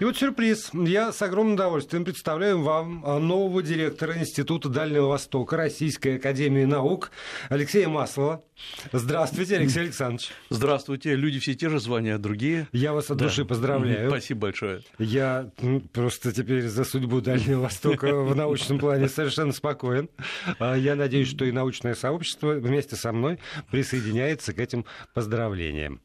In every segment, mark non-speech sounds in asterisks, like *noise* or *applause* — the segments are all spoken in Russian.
И вот сюрприз. Я с огромным удовольствием представляю вам а, нового директора Института Дальнего Востока Российской Академии Наук Алексея Маслова. Здравствуйте, Алексей Александрович. Здравствуйте. Люди все те же, звания другие. Я вас от да. души поздравляю. Спасибо большое. Я просто теперь за судьбу Дальнего Востока в научном плане совершенно спокоен. А, я надеюсь, что и научное сообщество вместе со мной присоединяется к этим поздравлениям.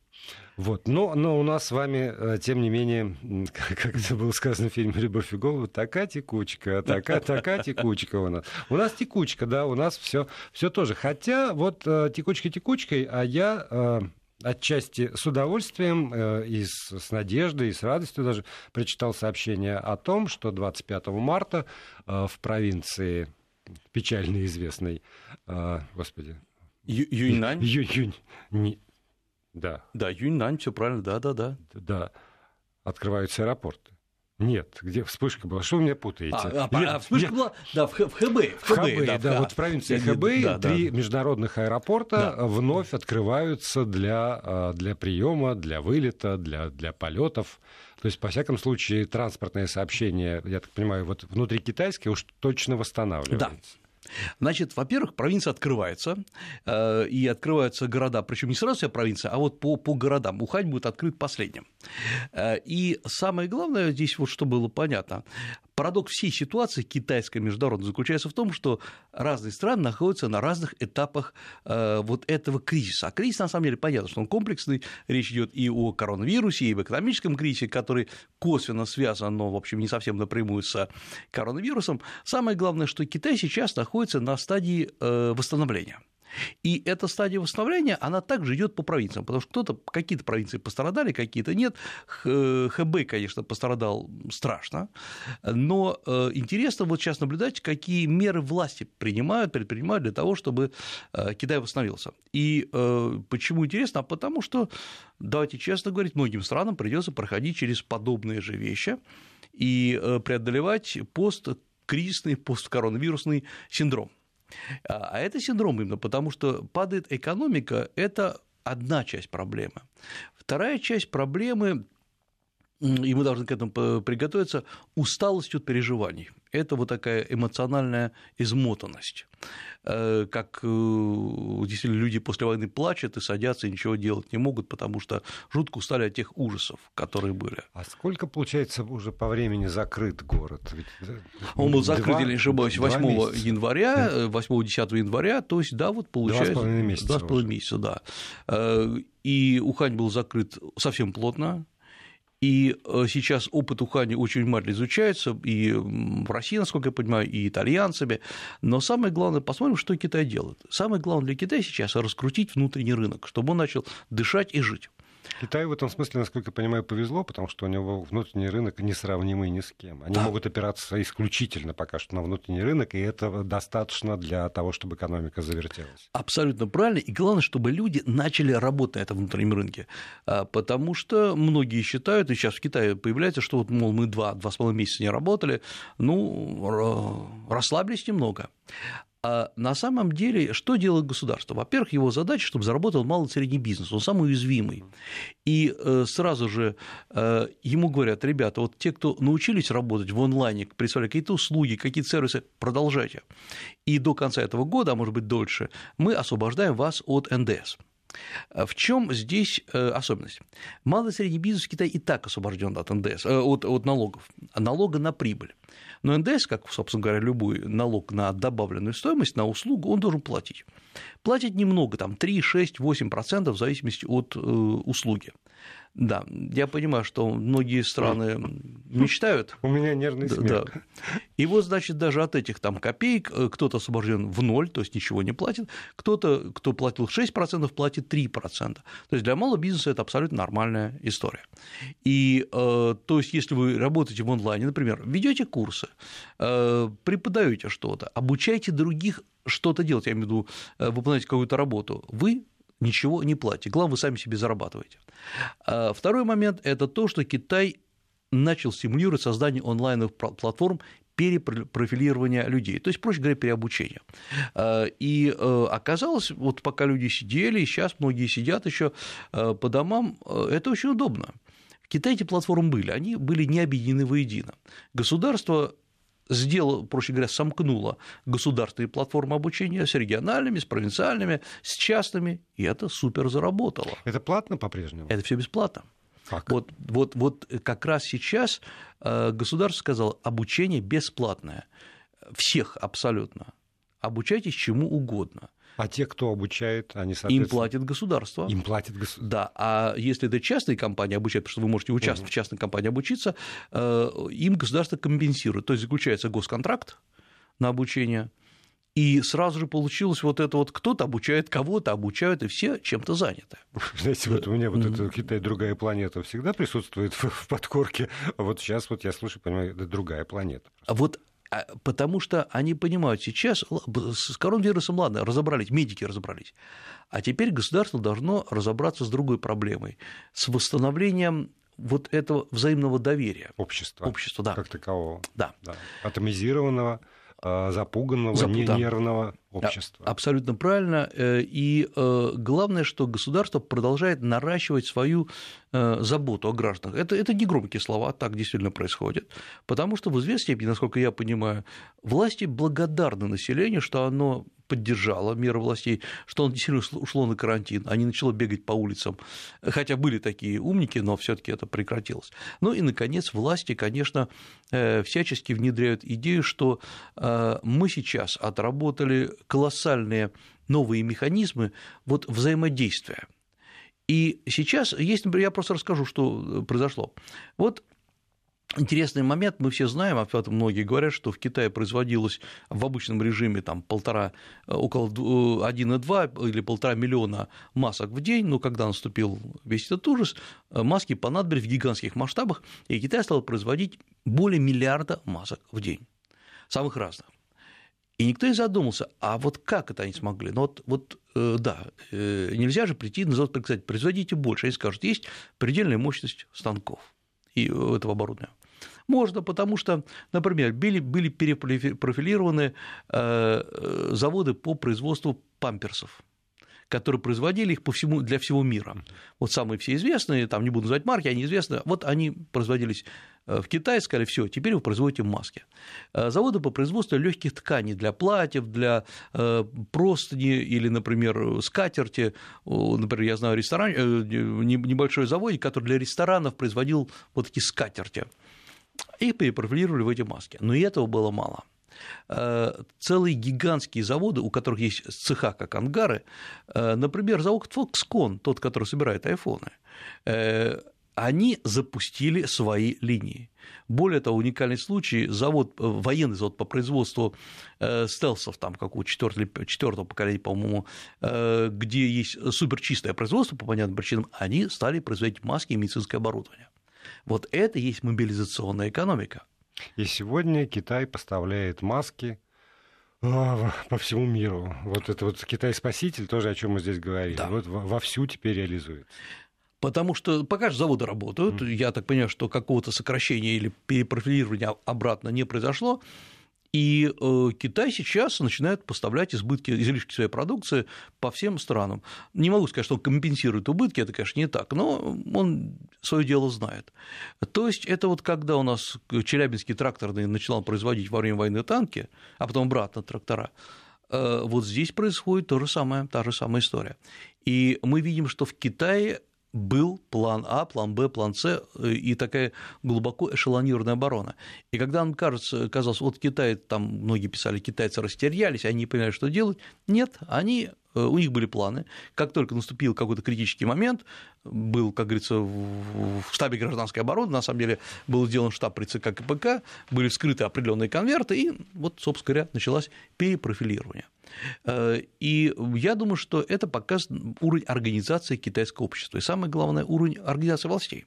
Вот. Но, но у нас с вами, э, тем не менее, *laughs* как это было сказано в фильме «Любовь и голубь», такая текучка, такая, *laughs* такая текучка у нас. У нас текучка, да, у нас все, все тоже. Хотя вот э, текучка текучкой, а я э, отчасти с удовольствием и с, с надеждой, и с радостью даже прочитал сообщение о том, что 25 марта в провинции печально известной, господи... Ю Юньнань? Юнь, да. Да, Юньнань, все правильно, да, да, да. Да. Открываются аэропорты. Нет, где вспышка была? Что вы меня путаете? А, а, а вспышка я... была, да, в, в Хэбэй. В Хэбэй, да, да, вот в провинции Хэбэй да, три да. международных аэропорта да. вновь открываются для, а, для приема, для вылета, для, для полетов. То есть, по всяком случае, транспортное сообщение, я так понимаю, вот внутри китайское уж точно восстанавливается. Да. Значит, во-первых, провинция открывается, э, и открываются города, причем не сразу вся провинция, а вот по, по городам. Ухань будет открыт последним. Э, и самое главное здесь, вот что было понятно, Парадокс всей ситуации китайской международной заключается в том, что разные страны находятся на разных этапах э, вот этого кризиса. А кризис, на самом деле, понятно, что он комплексный, речь идет и о коронавирусе, и об экономическом кризисе, который косвенно связан, но, в общем, не совсем напрямую с коронавирусом. Самое главное, что Китай сейчас находится на стадии э, восстановления. И эта стадия восстановления, она также идет по провинциям, потому что кто-то, какие-то провинции пострадали, какие-то нет. ХБ, конечно, пострадал страшно, но э, интересно вот сейчас наблюдать, какие меры власти принимают, предпринимают для того, чтобы э, Китай восстановился. И э, почему интересно? А потому что, давайте честно говорить, многим странам придется проходить через подобные же вещи и преодолевать посткризисный, посткоронавирусный синдром. А, а это синдром именно потому, что падает экономика – это одна часть проблемы. Вторая часть проблемы и мы должны к этому приготовиться, усталость от переживаний. Это вот такая эмоциональная измотанность. Э, как э, действительно люди после войны плачут и садятся и ничего делать не могут, потому что жутко устали от тех ужасов, которые были. А сколько, получается, уже по времени закрыт город? Ведь... Э, Он был закрыт, если не ошибаюсь, 8 января, 8-10 января, то есть, да, вот получается... Два с половиной месяца. Два с половиной месяца, да. И Ухань был закрыт совсем плотно, и э, сейчас опыт Ухани очень внимательно изучается и в России, насколько я понимаю, и итальянцами. Но самое главное, посмотрим, что Китай делает. Самое главное для Китая сейчас раскрутить внутренний рынок, чтобы он начал дышать и жить. Китаю в этом смысле, насколько я понимаю, повезло, потому что у него внутренний рынок несравнимый ни с кем. Они да. могут опираться исключительно пока что на внутренний рынок, и этого достаточно для того, чтобы экономика завертелась. Абсолютно правильно. И главное, чтобы люди начали работать на этом внутреннем рынке. А, потому что многие считают, и сейчас в Китае появляется, что вот, мол, мы два, два с половиной месяца не работали, ну, расслабились немного. А на самом деле, что делает государство? Во-первых, его задача, чтобы заработал малый и средний бизнес, он самый уязвимый. И э, сразу же э, ему говорят, ребята, вот те, кто научились работать в онлайне, представляют какие-то услуги, какие-то сервисы, продолжайте. И до конца этого года, а может быть дольше, мы освобождаем вас от НДС. В чем здесь э, особенность? Малый и средний бизнес в Китае и так освобожден от НДС, от, от налогов, налога на прибыль. Но НДС, как, собственно говоря, любой налог на добавленную стоимость, на услугу, он должен платить. Платить немного, там 3, 6, 8% в зависимости от э, услуги. Да, я понимаю, что многие страны *laughs* мечтают. У меня нервный смех. Да. И вот, значит, даже от этих там копеек э, кто-то освобожден в ноль, то есть ничего не платит, кто-то, кто платил 6%, платит 3%. То есть для малого бизнеса это абсолютно нормальная история. И э, то есть, если вы работаете в онлайне, например, ведете курсы, э, преподаете что-то, обучаете других что-то делать, я имею в виду, выполнять какую-то работу, вы ничего не платите. Главное, вы сами себе зарабатываете. А второй момент – это то, что Китай начал стимулировать создание онлайновых платформ перепрофилирования людей, то есть, проще говоря, переобучения. А, и э, оказалось, вот пока люди сидели, и сейчас многие сидят еще э, по домам, э, это очень удобно. В Китае эти платформы были, они были не объединены воедино. Государство сделало, проще говоря, сомкнуло государственные платформы обучения с региональными, с провинциальными, с частными, и это супер заработало. Это платно по-прежнему? Это все бесплатно. Как? Вот, вот, вот как раз сейчас э, государство сказало, обучение бесплатное. Всех абсолютно. Обучайтесь чему угодно. А те, кто обучает, они, соответственно... Им платит государство. Им платит государство. Да, а если это частные компании обучают, потому что вы можете участвовать угу. в частной компании обучиться, э, им государство компенсирует. То есть заключается госконтракт на обучение, и сразу же получилось вот это вот кто-то обучает кого-то, обучают, и все чем-то заняты. Знаете, вот у меня вот mm-hmm. это Китай другая планета всегда присутствует *laughs* в, в подкорке, а вот сейчас вот я слушаю, понимаю, это другая планета. А вот потому что они понимают сейчас, с коронавирусом, ладно, разобрались, медики разобрались, а теперь государство должно разобраться с другой проблемой, с восстановлением вот этого взаимного доверия. Общества. Общества, да. Как такового. Да. да. Атомизированного, а, запуганного, Зап... нервного общества. Абсолютно правильно. Э, и э, главное, что государство продолжает наращивать свою э, заботу о гражданах. Это, это не громкие слова, так действительно происходит. Потому что в известной степени, насколько я понимаю, власти благодарны населению, что оно поддержало меры властей, что оно действительно ушло на карантин, а не начало бегать по улицам. Хотя были такие умники, но все таки это прекратилось. Ну и, наконец, власти, конечно, всячески внедряют идею, что мы сейчас отработали колоссальные новые механизмы вот взаимодействия. И сейчас есть, например, я просто расскажу, что произошло. Вот Интересный момент, мы все знаем, об этом многие говорят, что в Китае производилось в обычном режиме там, полтора, около 1,2 или полтора миллиона масок в день, но когда наступил весь этот ужас, маски понадобились в гигантских масштабах, и Китай стал производить более миллиарда масок в день, самых разных. И никто не задумался, а вот как это они смогли? Ну вот, вот э, да, э, нельзя же прийти и сказать, производите больше. Они скажут, есть предельная мощность станков и э, этого оборудования. Можно, потому что, например, были, были перепрофилированы заводы по производству памперсов которые производили их по всему, для всего мира. Вот самые все известные, там не буду называть марки, они известны, вот они производились э, в Китае, сказали, все, теперь вы производите маски. Э, заводы по производству легких тканей для платьев, для э, простыни или, например, скатерти. Например, я знаю ресторан, небольшой завод, который для ресторанов производил вот такие скатерти. Их перепрофилировали в эти маски. Но и этого было мало. Э, целые гигантские заводы, у которых есть цеха, как ангары, э, например, завод Foxconn, тот, который собирает айфоны, э, они запустили свои линии. Более того, уникальный случай, завод, военный завод по производству стелсов, там, как у четвертого поколения, по-моему, где есть суперчистое производство, по понятным причинам, они стали производить маски и медицинское оборудование. Вот это и есть мобилизационная экономика. И сегодня Китай поставляет маски а, по всему миру. Вот это вот Китай-спаситель, тоже о чем мы здесь говорили, да. вот вовсю теперь реализует. Потому что пока же заводы работают, mm. я так понимаю, что какого-то сокращения или перепрофилирования обратно не произошло, и э, Китай сейчас начинает поставлять избытки, излишки своей продукции по всем странам. Не могу сказать, что он компенсирует убытки, это, конечно, не так, но он свое дело знает. То есть это вот когда у нас Челябинский тракторный начинал производить во время войны танки, а потом обратно трактора, э, вот здесь происходит то же самое, та же самая история. И мы видим, что в Китае был план А, план Б, план С э, и такая глубоко эшелонированная оборона. И когда нам кажется, казалось, вот Китай, там многие писали, китайцы растерялись, они не понимали, что делать, нет, они у них были планы. Как только наступил какой-то критический момент, был, как говорится, в штабе гражданской обороны, на самом деле был сделан штаб при ЦК КПК, были вскрыты определенные конверты, и вот, собственно говоря, началось перепрофилирование. Э, и я думаю, что это показывает уровень организации китайского общества, и самое главное, уровень организации властей.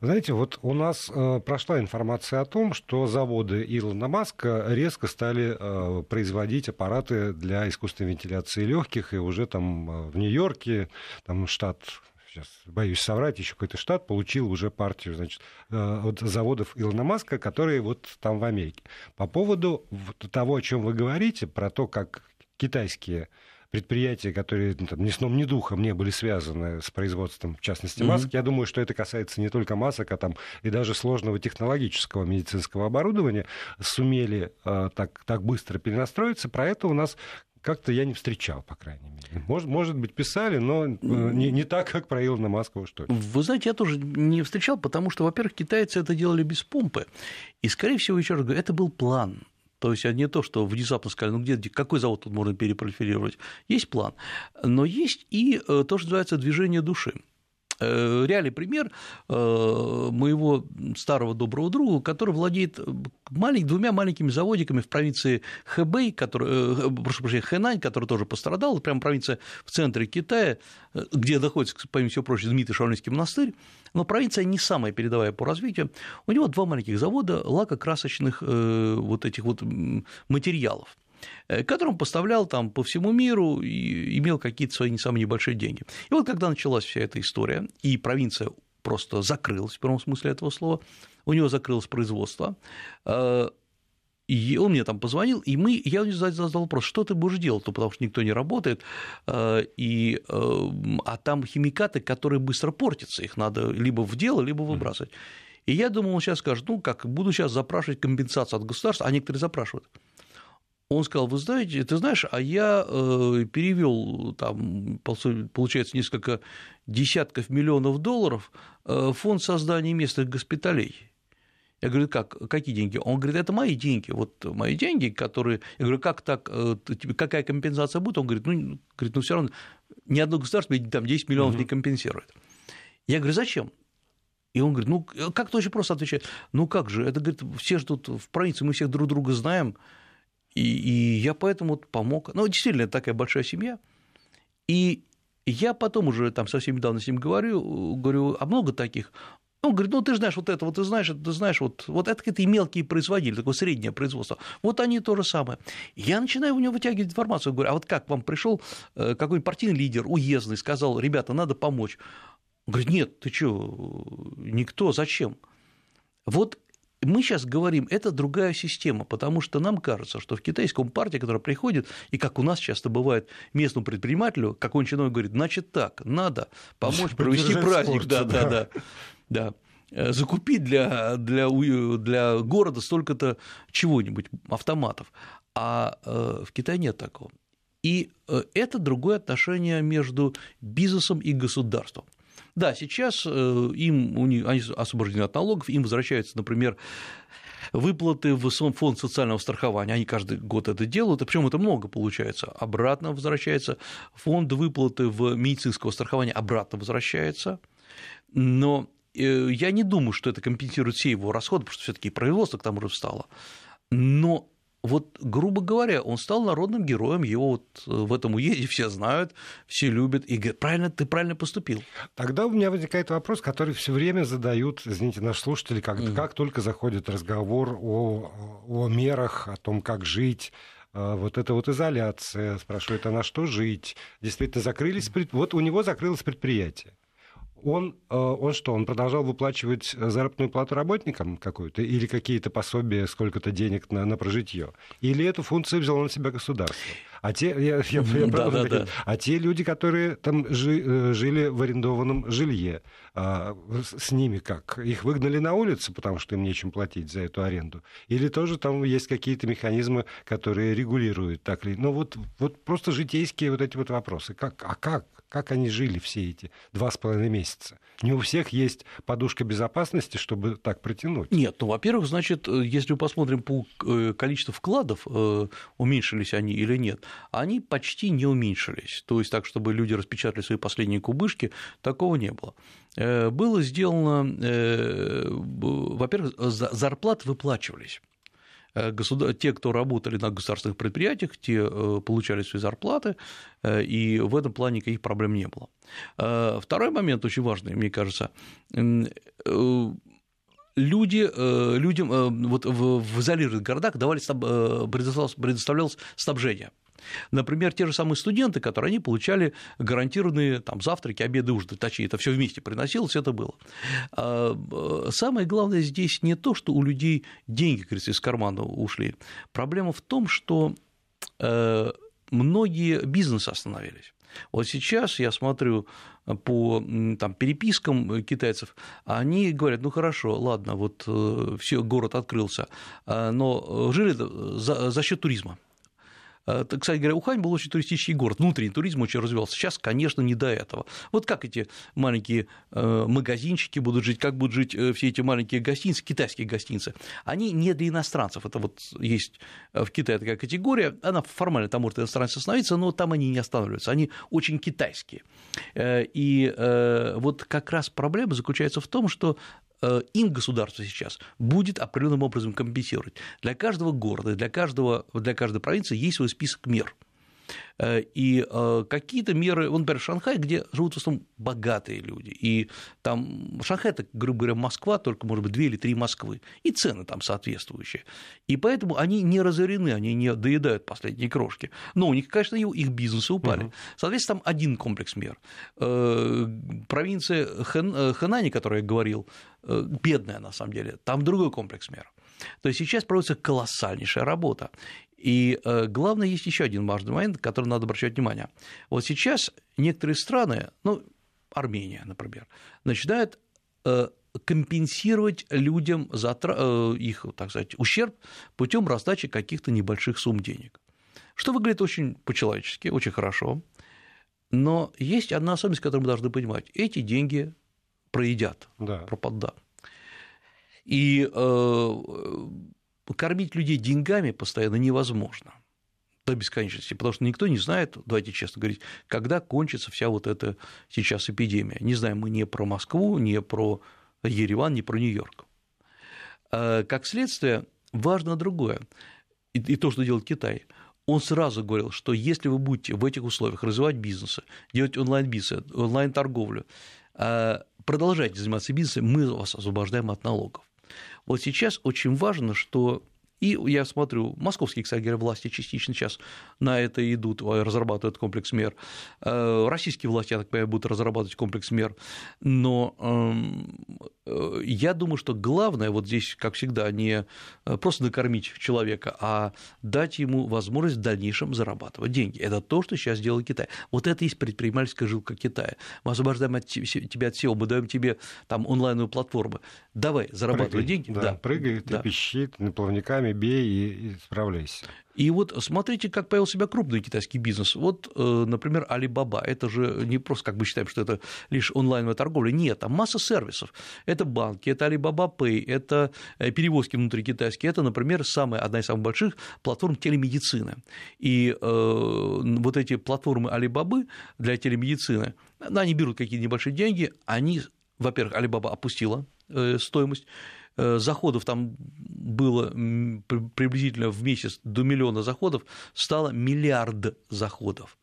Знаете, вот у нас э, прошла информация о том, что заводы Илона Маска резко стали э, производить аппараты для искусственной вентиляции легких, и уже там э, в Нью-Йорке, там штат сейчас боюсь соврать, еще какой-то штат получил уже партию значит, э, от заводов Илона Маска, которые вот там в Америке. По поводу того, о чем вы говорите, про то, как китайские предприятия, которые ну, там, ни сном, ни духом не были связаны с производством, в частности, масок. Mm-hmm. Я думаю, что это касается не только масок, а там и даже сложного технологического медицинского оборудования, сумели э, так, так быстро перенастроиться. Про это у нас как-то я не встречал, по крайней мере. Может, может быть, писали, но э, не, не так, как про Илона Маска, что ли. Вы знаете, я тоже не встречал, потому что, во-первых, китайцы это делали без помпы. И, скорее всего, еще раз говорю, это был план. То есть не то, что внезапно сказали, ну где, какой завод тут можно перепрофилировать. Есть план. Но есть и э, то, что называется движение души. Э, реальный пример э, моего старого доброго друга, который владеет малень, двумя маленькими заводиками в провинции Хэбэй, который, э, прошу прощения, Хэнань, который тоже пострадал, прямо провинция в центре Китая, где находится, помимо всего прочего, знаменитый Шаолинский монастырь, но провинция не самая передовая по развитию. У него два маленьких завода лакокрасочных вот этих вот материалов. Э, который он поставлял там по всему миру и имел какие-то свои не самые небольшие деньги. И вот когда началась вся эта история, и провинция просто закрылась в первом смысле этого слова, у него закрылось производство, э, и он мне там позвонил, и мы, я задал вопрос, что ты будешь делать, ну, потому что никто не работает, э, и, а там химикаты, которые быстро портятся, их надо либо в дело, либо выбрасывать. И я думал, он сейчас скажет, ну как, буду сейчас запрашивать компенсацию от государства, а некоторые запрашивают. Он сказал, вы знаете, ты знаешь, а я э, перевел там, получается, несколько десятков миллионов долларов в фонд создания местных госпиталей. Я говорю, как, какие деньги? Он говорит, это мои деньги, вот мои деньги, которые... Я говорю, как так, э, какая компенсация будет? Он говорит, ну, говорит, ну все равно ни одно государство там 10 миллионов не компенсирует. Я говорю, зачем? И он говорит, ну, как-то очень просто отвечает, ну как же, это, говорит, все же тут в провинции, мы всех друг друга знаем, и, и я поэтому помог. Ну, действительно, такая большая семья. И я потом уже там совсем недавно с ним говорю, говорю, а много таких? Он говорит, ну, ты знаешь вот это, вот ты знаешь, ты знаешь, вот, вот это какие-то мелкие производители, такое среднее производство. Вот они то же самое. Я начинаю у него вытягивать информацию, говорю, а вот как вам пришел э, какой-нибудь партийный лидер, уездный, сказал, ребята, надо помочь. Он говорит, нет, ты что, никто, зачем? Вот мы сейчас говорим, это другая система, потому что нам кажется, что в китайском партии, которая приходит, и как у нас часто бывает местному предпринимателю, какой-нибудь чиновник говорит, значит так, надо помочь *laughs* провести праздник, спорт, да, да, да, да, э, закупить для, для, для города столько-то чего-нибудь, автоматов. А э, в Китае нет такого. И э, это другое отношение между бизнесом и государством. Да, сейчас э, им, они освобождены от налогов, им возвращаются, например, выплаты в фонд социального страхования, они каждый год это делают, и причем это много получается, обратно возвращается, фонд выплаты в медицинского страхования обратно возвращается, но э, я не думаю, что это компенсирует все его расходы, потому что все таки производство к тому же встало, но говоря, он стал народным героем, его вот э, в этом уезде все знают, все любят, и говорят, правильно, ты правильно поступил. Тогда у меня возникает вопрос, который все время задают, извините, наши слушатели, как, mm. как только заходит разговор о, о мерах, о том, как жить, э, вот эта вот изоляция, спрашивает, а на что жить? Действительно, закрылись, вот у него закрылось предприятие он, э, он что, он продолжал выплачивать заработную плату работникам какую-то или какие-то пособия, сколько-то денег на, на прожитье? Или эту функцию взяло на себя государство? А те, я, я, я да, да, да. а те люди, которые там жи, э, жили в арендованном жилье, а, с ними как? Их выгнали на улицу, потому что им нечем платить за эту аренду? Или тоже там есть какие-то механизмы, которые регулируют так ли? Ну вот, вот просто житейские вот эти вот вопросы. Как, а как? Как они жили все эти два с половиной месяца? Не у всех есть подушка безопасности, чтобы так протянуть. Нет, ну, во-первых, значит, э, если мы посмотрим по э, количеству вкладов, э, уменьшились они или нет, они почти не уменьшились. То есть так, чтобы люди распечатали свои последние кубышки, такого не было. Было сделано, во-первых, зарплаты выплачивались. Э, те, кто работали на государственных предприятиях, те э, получали свои зарплаты, э, и в этом плане никаких проблем не было. Второй момент очень важный, мне кажется, люди, людям вот в изолированных городах давались, предоставлялось снабжение – Например, те же самые студенты, которые они получали гарантированные там, завтраки, обеды, ужины, точнее, это все вместе приносилось, это было. А, э, самое главное здесь не то, что у людей деньги, говорится, из кармана ушли. Проблема в том, что э, многие бизнесы остановились. Вот сейчас я смотрю по там, перепискам китайцев, они говорят, ну хорошо, ладно, вот все, город открылся, но жили за, за счет туризма. Э, кстати говоря, Ухань был очень туристический город, внутренний туризм очень развивался. Сейчас, конечно, не до этого. Вот как эти маленькие э, магазинчики будут жить, как будут жить э, все эти маленькие гостиницы, китайские гостиницы. Они не для иностранцев. Это вот есть в Китае такая категория. Она формально там может иностранец остановиться, но там они не останавливаются. Они очень китайские. И вот как раз проблема заключается в том, что им государство сейчас будет определенным образом компенсировать. Для каждого города, для, каждого, для каждой провинции есть свой список мер. Э, и э, какие-то меры, вот, например, Шанхай, где живут в основном богатые люди, и там Шанхай – это, грубо говоря, Москва, только, может быть, две или три Москвы, и цены там соответствующие. И поэтому они не разорены, они не доедают последние крошки. Но у них, конечно, их бизнесы упали. Угу. Соответственно, там один комплекс мер. Э, провинция Хэнани, о которой я говорил, бедная на самом деле, там другой комплекс мер. То есть сейчас проводится колоссальнейшая работа. И э, главное, есть еще один важный момент, на который надо обращать внимание. Вот сейчас некоторые страны, ну, Армения, например, начинают э, компенсировать людям затра... Э, их, так сказать, ущерб путем раздачи каких-то небольших сумм денег. Что выглядит очень по-человечески, очень хорошо. Но есть одна особенность, которую мы должны понимать. Эти деньги проедят, да. пропадут. И кормить людей деньгами постоянно невозможно до бесконечности, потому что никто не знает, давайте честно говорить, когда кончится вся вот эта сейчас эпидемия. Не знаем мы не про Москву, не про Ереван, не про Нью-Йорк. А, как следствие, важно другое, и то, что делает Китай. Он сразу говорил, что если вы будете в этих условиях развивать бизнесы, делать онлайн-бизнес, онлайн-торговлю, а, продолжайте заниматься бизнесом, мы вас освобождаем от налогов. Вот сейчас очень важно, что и я смотрю, московские, кстати говоря, власти частично сейчас на это идут, э, разрабатывают комплекс мер. Э, российские власти, я так понимаю, будут разрабатывать комплекс мер. Но эм, э, я думаю, что главное вот здесь, как всегда, не просто накормить человека, а дать ему возможность в дальнейшем зарабатывать деньги. Это то, что сейчас делает Китай. Вот это и есть предпринимательская жилка Китая. Мы освобождаем от тебя от всего, мы даем тебе там онлайновую платформу. Давай, зарабатывай прыгай, деньги. Да, да. прыгай, ты да. плавниками бей и, и. И вот смотрите, как появил себя крупный китайский бизнес. Вот, э, например, Alibaba. Это же не просто, как мы считаем, что это лишь онлайновая торговля. Нет, там масса сервисов. Это банки, это Alibaba Pay, это э, перевозки внутрикитайские. Это, например, самая, одна из самых больших платформ телемедицины. И э, вот эти платформы Alibaba для телемедицины, они берут какие-то небольшие деньги, они, во-первых, Alibaba опустила стоимость, Э, заходов там было приблизительно в месяц до миллиона заходов, стало миллиард заходов,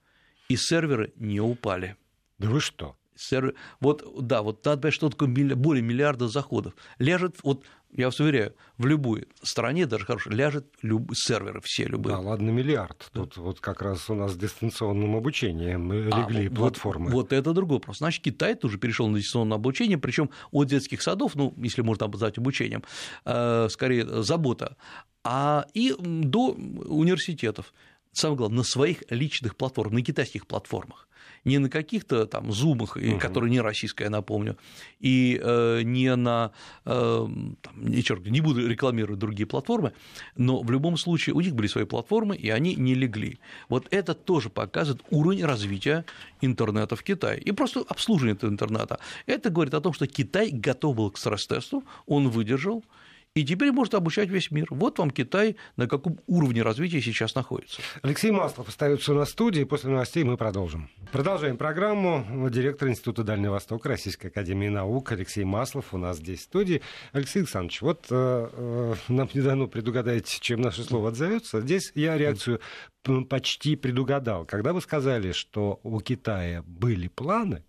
и серверы не упали. Да вы что? Сервер... Вот, да, вот надо понять, что такое более миллиарда заходов. Ляжет, вот я вас уверяю, в любой стране, даже хорошо, ляжет люб... серверы все любые. Да, ладно, миллиард. Да. Тут вот как раз у нас дистанционным обучением легли а, платформы. Вот, вот это другой вопрос. Значит, Китай тоже перешел на дистанционное обучение, причем от детских садов, ну, если можно назвать обучением, э, скорее забота, а и до университетов. Самое главное, на своих личных платформах, на китайских платформах не на каких-то там зумах, угу. которые не российская, я напомню, и э, не на, э, там, не, черт, не буду рекламировать другие платформы, но в любом случае у них были свои платформы, и они не легли. Вот это тоже показывает уровень развития интернета в Китае и просто обслуживание этого интернета. Это говорит о том, что Китай готов был к стресс-тесту, он выдержал, и теперь может обучать весь мир. Вот вам Китай, на каком уровне развития сейчас находится. Алексей Маслов остается в студии, после новостей мы продолжим. Продолжаем программу. Директор Института Дальнего Востока Российской Академии Наук Алексей Маслов у нас здесь в студии. Алексей Александрович, вот э, э, нам не дано предугадать, чем наше слово отзовется. Здесь я реакцию почти предугадал. Когда вы сказали, что у Китая были планы,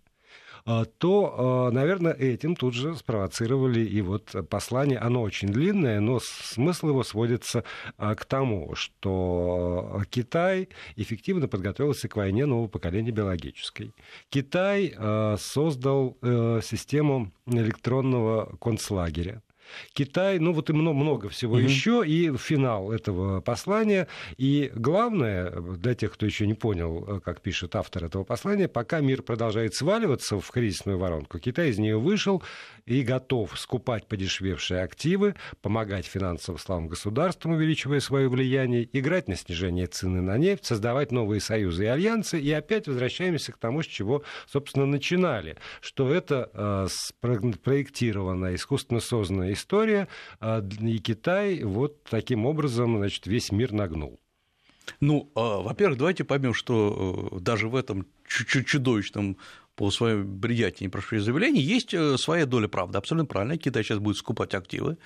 то, а, наверное, этим тут же спровоцировали и вот послание. Оно очень длинное, но смысл его сводится а, к тому, что Китай эффективно подготовился к войне нового поколения биологической. Китай создал э, систему электронного концлагеря Китай, ну вот и много, много всего угу. еще, и финал этого послания. И главное, для тех, кто еще не понял, э, как пишет автор этого послания, пока мир продолжает сваливаться в кризисную воронку, Китай из нее вышел и готов скупать подешевевшие активы, помогать финансово слабым государствам, увеличивая свое влияние, играть на снижение цены на нефть, создавать новые союзы и альянсы, и опять возвращаемся к тому, с чего, собственно, начинали, что это э, спроектированная, искусственно созданная история, э, и Китай вот таким образом, значит, весь мир нагнул. Ну, а, во-первых, давайте поймем, что э, даже в этом чудовищном по своей бредятине прошу заявлений, есть э, своя доля правды, абсолютно правильно. Китай сейчас будет скупать активы,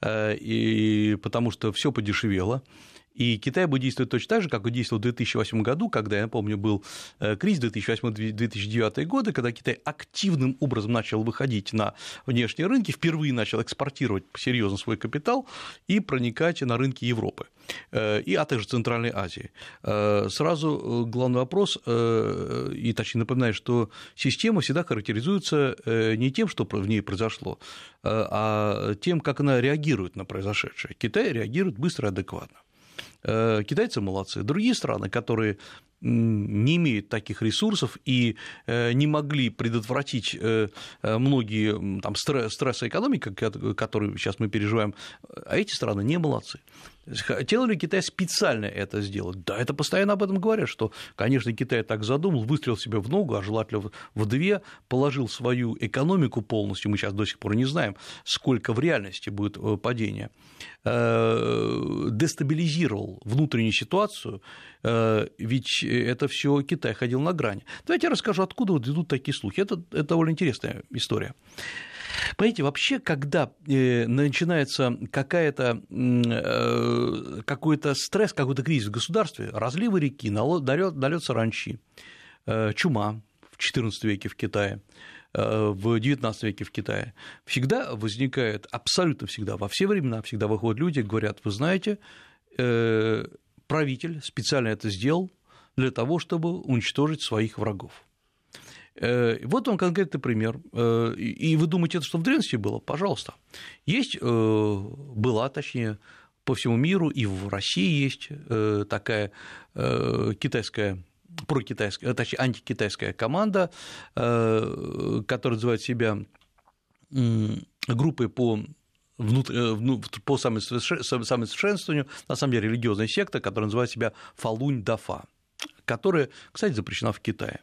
э, и потому что все подешевело. И Китай будет действовать точно так же, как и действовал в 2008 году, когда, я напомню, был э, кризис 2008-2009 годы, когда Китай активным образом начал выходить на внешние рынки, впервые начал экспортировать серьезно свой капитал и проникать на рынки Европы э, и, а также Центральной Азии. Э, сразу главный вопрос, и точнее напоминаю, что система всегда характеризуется не тем, что в ней произошло, а тем, как она реагирует на произошедшее. Китай реагирует быстро и адекватно. Э, китайцы молодцы. Другие страны, которые не имеют таких ресурсов и э, не могли предотвратить э, многие там, стрессы экономики, которые сейчас мы переживаем, а эти страны не молодцы. Хотел ли Китай специально это сделать? Да, это постоянно об этом говорят, что, конечно, Китай так задумал, выстрелил себе в ногу, а желательно в две, положил свою экономику полностью, мы сейчас до сих пор не знаем, сколько в реальности будет э, падение, э, дестабилизировал внутреннюю ситуацию, э, ведь это все Китай ходил на грани. Давайте я расскажу, откуда вот идут такие слухи. Это, это довольно интересная история. Понимаете, вообще, когда э, начинается какая-то, э, какой-то стресс, какой-то кризис в государстве, разливы реки, налет саранчи, э, чума в XIV веке в Китае, в XIX веке в Китае, всегда возникает, абсолютно всегда, во все времена всегда выходят люди и говорят, вы знаете, правитель специально это сделал для того, чтобы уничтожить своих врагов. Э, вот вам конкретный пример. Э, и вы думаете, это что в древности было? Пожалуйста. Есть, э, была, точнее, по всему миру, и в России есть такая китайская прокитайская, точнее, антикитайская команда, которая называет себя группой по внут... по самосовершенствованию, на самом деле религиозная секта, которая называет себя Фалунь Дафа, которая, кстати, запрещена в Китае.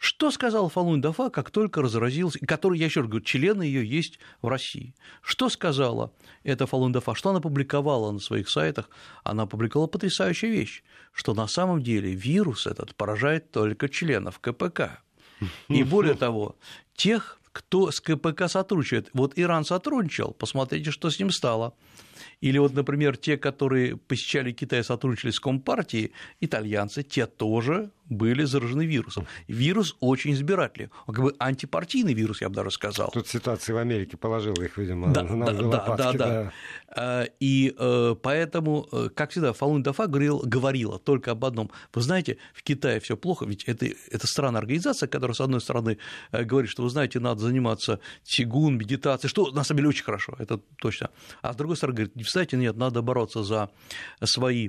Что сказал Фалун Дафа, как только разразился, который, я еще раз говорю, члены ее есть в России. Что сказала эта Фалун Дафа, что она опубликовала на своих сайтах? Она опубликовала потрясающую вещь, что на самом деле вирус этот поражает только членов КПК. *laughs* И более того, тех, кто с КПК сотрудничает. Вот Иран сотрудничал, посмотрите, что с ним стало. Или вот, например, те, которые посещали Китай, сотрудничали с Компартией, итальянцы, те тоже были заражены вирусом. Вирус очень избирательный, он как бы антипартийный вирус, я бы даже сказал. Тут ситуация в Америке положила их, видимо, да, на да, лопатки, да, да, да. А, и э, поэтому, э, как всегда, Фалун Дафа говорил, говорила только об одном. Вы знаете, в Китае все плохо, ведь это, это странная организация, которая, с одной стороны, э, говорит, что, вы знаете, надо заниматься тигун, медитацией, что на самом деле очень хорошо, это точно. А с другой стороны, говорит, кстати, нет, надо бороться за свои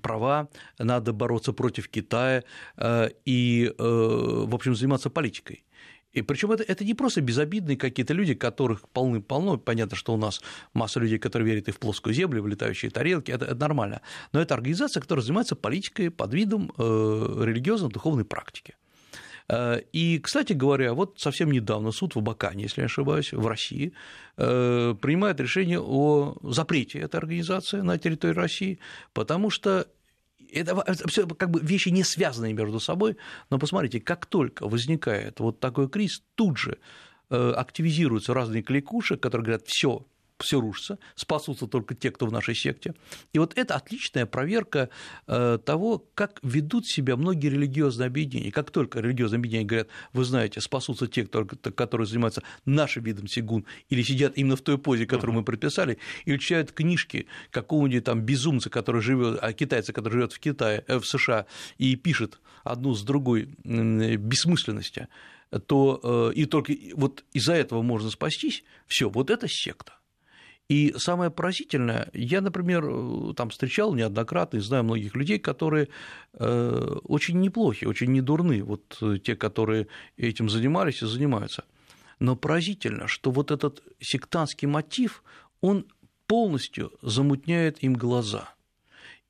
права, надо бороться против Китая э, и, э, в общем, заниматься политикой. И причем это, это не просто безобидные какие-то люди, которых полны-полно. Понятно, что у нас масса людей, которые верят и в плоскую землю, в летающие тарелки, это, это нормально. Но это организация, которая занимается политикой под видом э, религиозно-духовной практики. Э, и, кстати говоря, вот совсем недавно суд в Абакане, если не ошибаюсь, в России, э, принимает решение о запрете этой организации на территории России, потому что это все как бы вещи не связанные между собой, но посмотрите, как только возникает вот такой кризис, тут же э, активизируются разные кликуши, которые говорят, все, все рушится, спасутся только те, кто в нашей секте. И вот это отличная проверка э, того, как ведут себя многие религиозные объединения. Как только религиозные объединения говорят, вы знаете, спасутся те, которые занимаются нашим видом сигун, или сидят именно в той позе, которую мы предписали, или читают книжки какого-нибудь там безумца, который живет, а китайца, который живет в Китае, э, в США, и пишет одну с другой бессмысленности, то и только вот из-за этого можно спастись, все, вот это секта. И самое поразительное, я, например, там встречал неоднократно и знаю многих людей, которые э, очень неплохи, очень недурны, вот те, которые этим занимались и занимаются. Но поразительно, что вот этот сектантский мотив, он полностью замутняет им глаза.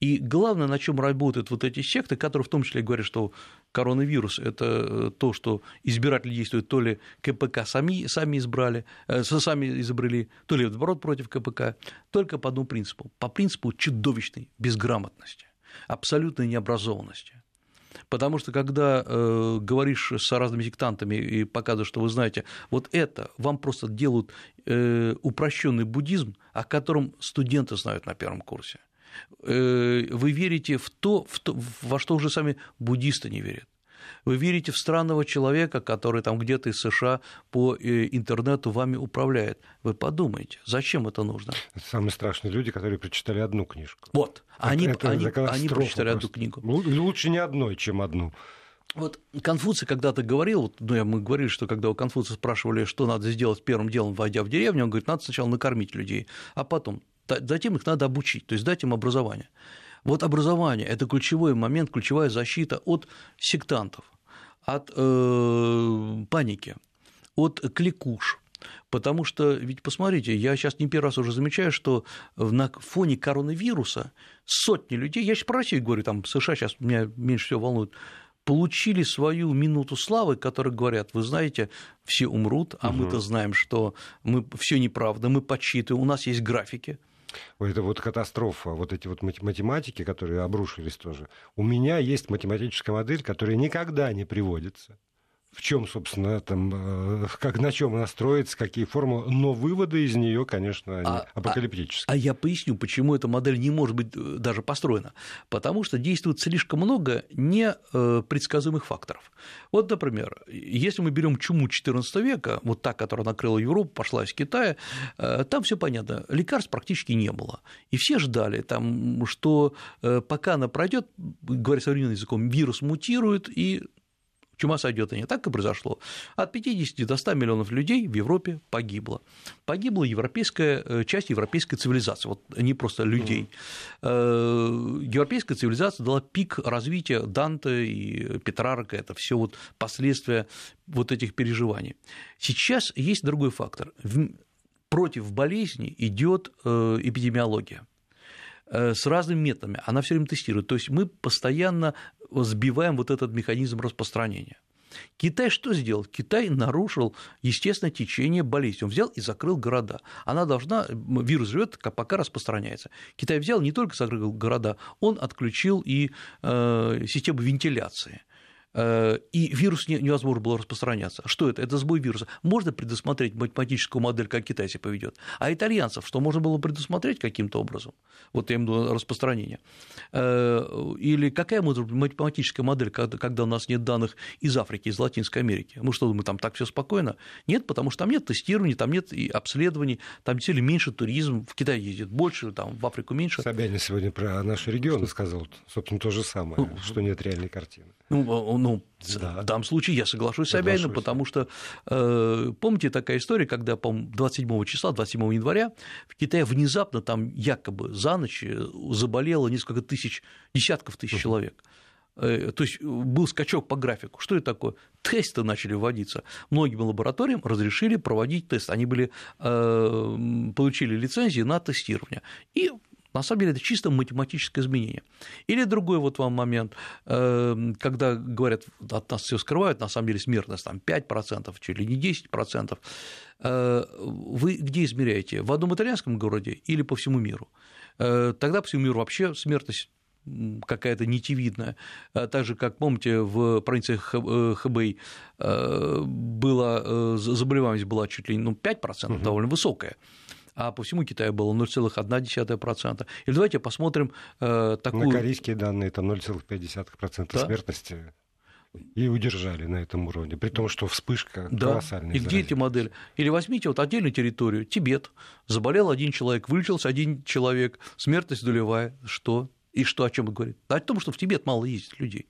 И главное, на чем работают вот эти секты, которые в том числе говорят, что коронавирус – это э, то, что избиратели действуют то ли КПК сами, сами избрали, э, сами изобрели, то ли наоборот против КПК, только по одному принципу, по принципу чудовищной безграмотности, абсолютной необразованности. Потому что когда э, говоришь с разными сектантами и показываешь, что вы знаете, вот это вам просто делают э, упрощенный буддизм, о котором студенты знают на первом курсе. Э, вы верите в то, в то, во что уже сами буддисты не верят. Вы верите в странного человека, который там где-то из США по э, интернету вами управляет. Вы подумайте, зачем это нужно? Это самые страшные люди, которые прочитали одну книжку. Вот, они, это, они, они прочитали просто. одну книгу. Лучше не одной, чем одну. Вот Конфуций когда-то говорил, ну, мы говорили, что когда у Конфуция спрашивали, что надо сделать первым делом, войдя в деревню, он говорит, надо сначала накормить людей, а потом затем их надо обучить, то есть дать им образование. Вот образование – это ключевой момент, ключевая защита от сектантов, от э, паники, от кликуш, Потому что, ведь посмотрите, я сейчас не первый раз уже замечаю, что на фоне коронавируса сотни людей, я сейчас про Россию говорю, там США сейчас меня меньше всего волнует, получили свою минуту славы, которые говорят, вы знаете, все умрут, а угу. мы-то знаем, что мы все неправда, мы подсчитываем, у нас есть графики, это вот катастрофа, вот эти вот математики, которые обрушились тоже. У меня есть математическая модель, которая никогда не приводится в чем, собственно, там, э, как на чем она строится, какие формы, но выводы из нее, конечно, они а, апокалиптические. А, а я поясню, почему эта модель не может быть э, даже построена. Потому что действует слишком много непредсказуемых факторов. Вот, например, если мы берем чуму XIV века, вот та, которая накрыла Европу, пошла из Китая, э, там все понятно, лекарств практически не было. И все ждали, там, что пока она пройдет, говоря современным языком, вирус мутирует, и чума сойдет, и не так и произошло. От 50 до 100 миллионов людей в Европе погибло. Погибла европейская, э, часть европейской цивилизации, вот не просто людей. Mm. Европейская цивилизация дала пик развития Данте и Петрарка, это все вот последствия вот этих переживаний. Сейчас есть другой фактор. Против болезни идет э, эпидемиология с разными методами, она все время тестирует. То есть мы постоянно сбиваем вот этот механизм распространения. Китай что сделал? Китай нарушил естественное течение болезни. Он взял и закрыл города. Она должна, вирус живет, пока распространяется. Китай взял не только закрыл города, он отключил и э, систему вентиляции. Э, и вирус невозможно было распространяться. Что это? Это сбой вируса. Можно предусмотреть математическую модель, как Китай себя поведет. А итальянцев, что можно было предусмотреть каким-то образом? Вот я имею в виду распространение. Э, или какая математическая модель, когда у нас нет данных из Африки, из Латинской Америки? Мы что, думаем, там так все спокойно? Нет, потому что там нет тестирования, там нет и обследований, там действительно меньше туризм, в Китай ездит больше, там в Африку меньше. Собянин сегодня про наши регионы сказал, собственно, то же самое, ну, что нет реальной картины. Ну, ну да. в данном случае я соглашусь с Собяниным, потому что, э, помните, такая история, когда, по 27 числа, 27 января в Китае внезапно там якобы за ночь э, заболело несколько тысяч, десятков тысяч человек. Э, то есть был скачок по графику. Что это такое? Тесты начали вводиться. Многим лабораториям разрешили проводить тест. Они были, получили лицензии на тестирование. И на самом деле это чисто математическое изменение. Или другой вот вам момент, эм, когда говорят, от нас все скрывают, на самом деле смертность там 5%, чуть ли не 10%. Э, вы где измеряете? В одном итальянском городе или по всему миру? Э, тогда по всему миру вообще смертность какая-то нитевидная. Э, так же, как, помните, в провинции Хэбэй была, заболеваемость была чуть ли не ну, 5%, угу. довольно высокая а по всему Китаю было 0,1%. Или давайте посмотрим э, такую... На корейские данные это 0,5% да? смертности и удержали на этом уровне, при том, что вспышка да. колоссальная. И где эти модели? Или возьмите вот отдельную территорию, Тибет, заболел один человек, вылечился один человек, смертность долевая, что? И что о чем говорит? о том, что в Тибет мало ездит людей.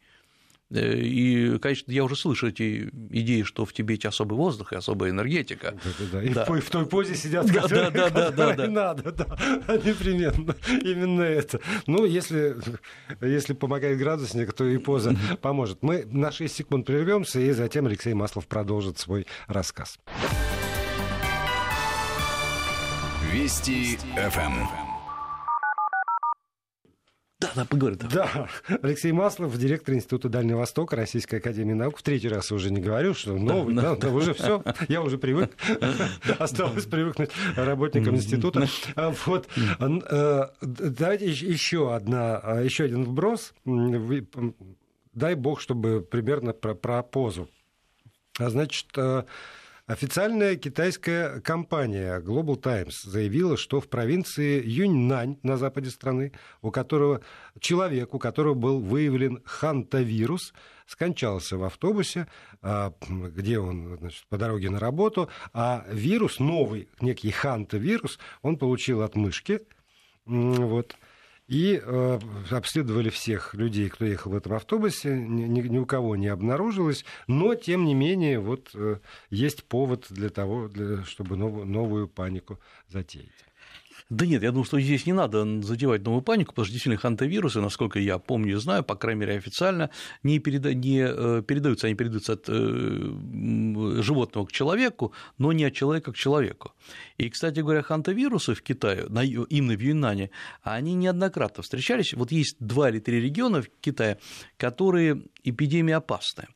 Э, и, конечно, я уже слышу эти идеи, что в Тибете особый воздух и особая энергетика. Да, да, да. И да. В, той позе сидят, да, которые, да, да, да, да, надо, да, *laughs* непременно. Именно это. Ну, если, если помогает градусник, то и поза поможет. Мы на 6 секунд прервемся, и затем Алексей Маслов продолжит свой рассказ. Вести ФМ. Да, да, поговорим. Да, Алексей Маслов, директор Института Дальнего Востока Российской Академии Наук. В третий раз уже не говорю, что новый, да, да, да, да уже все, я уже привык. Осталось привыкнуть работникам института. А, вот, э, давайте еще одна, а, еще один вброс. Дай бог, чтобы примерно про, про позу. А значит, э, Официальная китайская компания Global Times заявила, что в провинции Юньнань на западе страны, у которого человек, у которого был выявлен хантавирус, скончался в автобусе, а, где он значит, по дороге на работу, а вирус, новый некий хантавирус, он получил от мышки, вот, и э, обследовали всех людей, кто ехал в этом автобусе, ни, ни у кого не обнаружилось, но, тем не менее, вот э, есть повод для того, для, чтобы новую, новую панику затеять. Да нет, я думаю, что здесь не надо задевать новую панику, потому что действительно хантавирусы, насколько я помню и знаю, по крайней мере официально, не, переда... не э, передаются, они передаются от э, животного к человеку, но не от человека к человеку. И, кстати говоря, хантавирусы в Китае, именно в Юнане, они неоднократно встречались. Вот есть два или три региона в Китае, которые эпидемии опасны.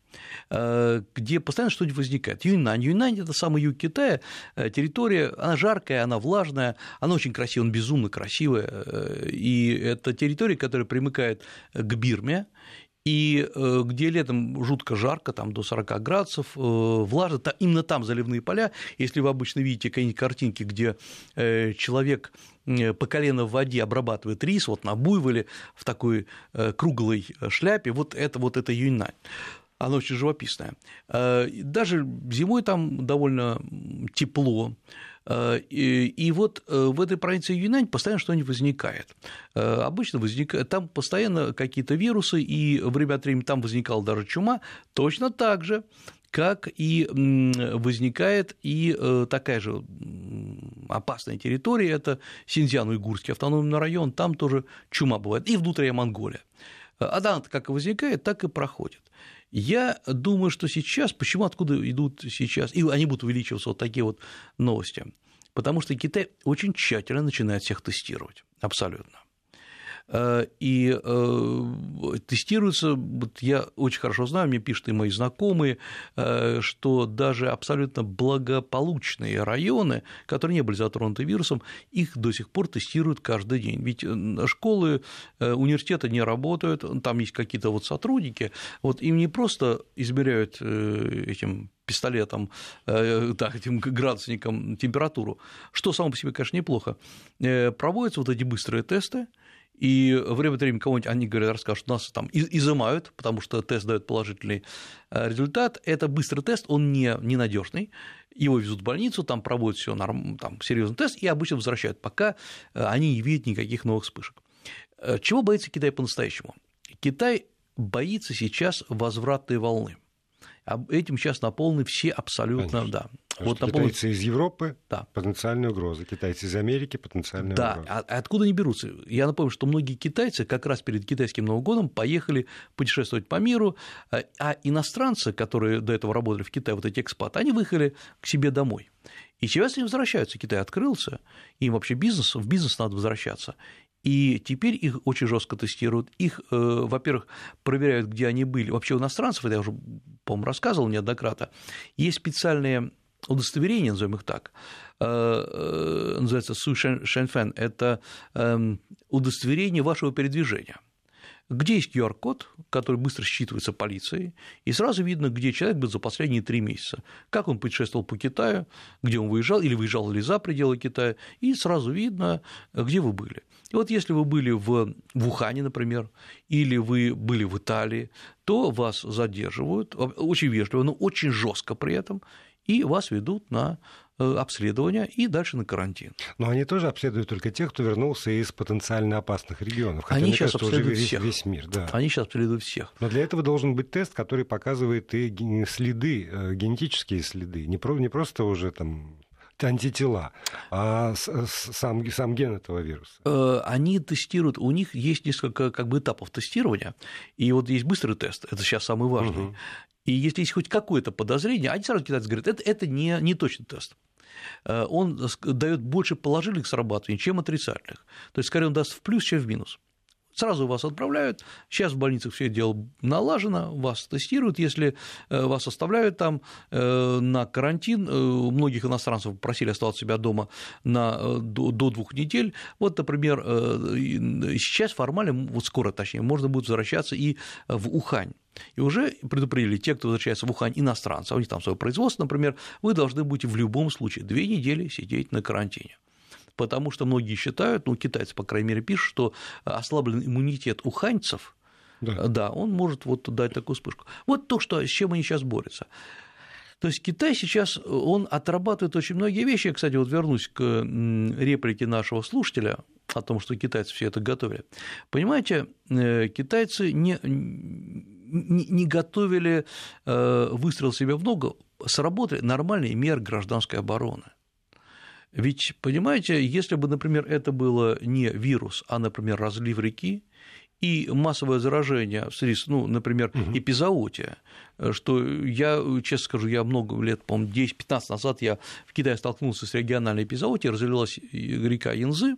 Э, где постоянно что-нибудь возникает. Юньнань. Юньнань – это самый юг Китая, э, территория, она жаркая, она влажная, она очень красивая, она безумно красивая, э, и это территория, которая примыкает к Бирме, и где летом жутко жарко, там до 40 градусов, влажно, именно там заливные поля. Если вы обычно видите какие-нибудь картинки, где человек по колено в воде обрабатывает рис, вот на буйволе в такой круглой шляпе, вот это вот это юньнань она очень живописная. Э, даже зимой там довольно тепло, э, и вот э, в этой провинции Юнань постоянно что-нибудь возникает. Обычно возникает, там постоянно какие-то вирусы, и время от времени там возникала даже чума, точно так же, как и возникает и такая же опасная территория, это Синьцзян-Уйгурский автономный район, там тоже чума бывает, и внутренняя Монголия. Она как и возникает, так и проходит. Я думаю, что сейчас, почему, откуда идут сейчас, и они будут увеличиваться вот такие вот новости, потому что Китай очень тщательно начинает всех тестировать, абсолютно. Э, и э, тестируется, вот я очень хорошо знаю, мне пишут и мои знакомые, э, что даже абсолютно благополучные районы, которые не были затронуты вирусом, их до сих пор тестируют каждый день. Ведь школы, университеты не работают, там есть какие-то вот сотрудники, вот им не просто измеряют этим пистолетом, так, этим градусником температуру, что само по себе, конечно, неплохо. Проводятся вот эти быстрые тесты, и время от времени кого-нибудь они говорят, расскажут, нас там изымают, потому что тест дает положительный э, результат. Это быстрый тест, он не ненадежный. Его везут в больницу, там проводят все норм, там серьезный тест и обычно возвращают, пока э, они не видят никаких новых вспышек. Э, чего боится Китай по-настоящему? Китай боится сейчас возвратной волны. Этим сейчас наполнены все абсолютно, Конечно. да. вот китайцы наполнен... из Европы да. потенциальная угроза, китайцы из Америки потенциальная да. угроза. Да, а откуда они берутся? Я напомню, что многие китайцы как раз перед китайским Новым годом поехали путешествовать по миру, а, а иностранцы, которые до этого работали в Китае, вот эти экспаты, они выехали к себе домой. И сейчас они возвращаются, Китай открылся, им вообще бизнес, в бизнес надо возвращаться. И теперь их очень жестко тестируют. Их, э, во-первых, проверяют, где они были. Вообще у иностранцев, это я уже, по-моему, рассказывал неоднократно, есть специальные удостоверения, назовем их так, э, э, называется Су Шэньфэн, это эм, удостоверение вашего передвижения где есть QR-код, который быстро считывается полицией, и сразу видно, где человек был за последние три месяца, как он путешествовал по Китаю, где он выезжал, или выезжал ли за пределы Китая, и сразу видно, где вы были. И вот если вы были в, в Ухане, например, или вы были в Италии, то вас задерживают, очень вежливо, но очень жестко при этом, и вас ведут на Э, обследования и дальше на карантин. Но они тоже обследуют только тех, кто вернулся из потенциально опасных регионов. Хотя, они сейчас кажется, обследуют уже весь, всех. весь мир. Да. Они сейчас обследуют всех. Но для этого должен быть тест, который показывает и следы, э, генетические следы. Не, про, не просто уже там антитела, а сам, сам ген этого вируса? Э, они тестируют, у них есть несколько как бы этапов тестирования, и вот есть быстрый тест, это сейчас самый важный, угу. И если есть хоть какое-то подозрение, они сразу китайцы говорят, это, это не, не точный тест. Э, он дает больше положительных срабатываний, чем отрицательных. То есть, скорее, он даст в плюс, чем в минус сразу вас отправляют. Сейчас в больницах все дело налажено, вас тестируют. Если э, вас оставляют там э, на карантин, многих иностранцев просили оставаться себя дома на, до, до двух недель. Вот, например, сейчас формально, вот скоро точнее, можно будет возвращаться и в Ухань. И уже предупредили те, кто возвращается в Ухань, иностранцы, у них там свое производство, например, вы должны будете в любом случае две недели сидеть на карантине потому что многие считают, ну, китайцы, по крайней мере, пишут, что ослабленный иммунитет уханьцев, да. да, он может вот дать такую вспышку. Вот то, что, с чем они сейчас борются. То есть Китай сейчас, он отрабатывает очень многие вещи. Я, кстати, вот вернусь к реплике нашего слушателя о том, что китайцы все это готовили. Понимаете, э, китайцы не, не готовили э, выстрел себе в ногу, сработали нормальные меры гражданской обороны. Ведь, понимаете, если бы, например, это было не вирус, а, например, разлив реки, и массовое заражение, ну, например, угу. эпизоотия, что я, честно скажу, я много лет, по-моему, 10-15 назад я в Китае столкнулся с региональной эпизоотией, разлилась река Янзы,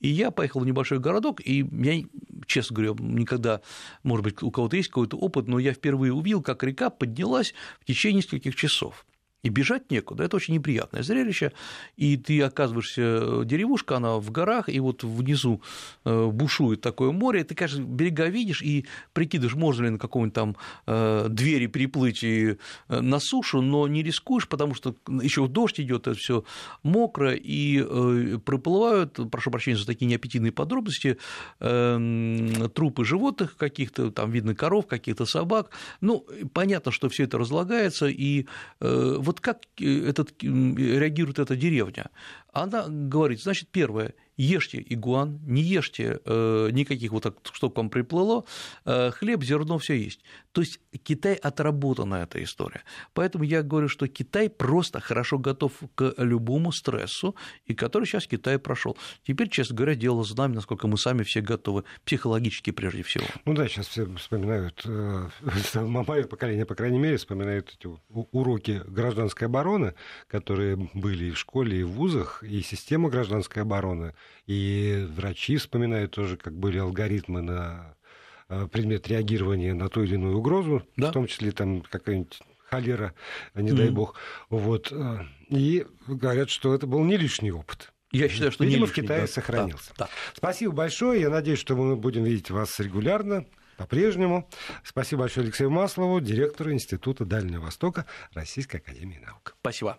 и я поехал в небольшой городок, и я, честно говоря, никогда, может быть, у кого-то есть какой-то опыт, но я впервые увидел, как река поднялась в течение нескольких часов. И бежать некуда. Это очень неприятное зрелище. И ты оказываешься, э, деревушка, она в горах, и вот внизу э, бушует такое море. Ты, конечно, берега видишь и прикидываешь, можно ли на каком-нибудь там э, двери приплыть и на сушу, но не рискуешь, потому что еще дождь идет, это все мокро, и проплывают, прошу прощения за такие неаппетитные подробности, эм, трупы животных каких-то, там видно коров, каких-то собак. Ну, понятно, что все это разлагается, и вот вот как э, этот, реагирует эта деревня? Она говорит, значит, первое, ешьте игуан, не ешьте э, никаких вот так, что к вам приплыло, э, хлеб, зерно, все есть. То есть Китай отработана эта история. Поэтому я говорю, что Китай просто хорошо готов к любому стрессу, и который сейчас Китай прошел. Теперь, честно говоря, дело за нами, насколько мы сами все готовы, психологически прежде всего. Ну да, сейчас все вспоминают, э, *laughs* мое поколение, по крайней мере, вспоминают эти уроки гражданской обороны, которые были и в школе, и в вузах, и система гражданской обороны, и врачи вспоминают тоже, как были алгоритмы на э, предмет реагирования на ту или иную угрозу, да. в том числе там какая-нибудь холера, не mm дай бог. Вот. Э, и говорят, что это был не лишний опыт. Я считаю, что Видимо, не лишний, в Китае да, сохранился. Да, да. Спасибо большое. Я надеюсь, что мы будем видеть вас регулярно по-прежнему. Спасибо большое Алексею Маслову, директору Института Дальнего Востока Российской Академии Наук. Спасибо.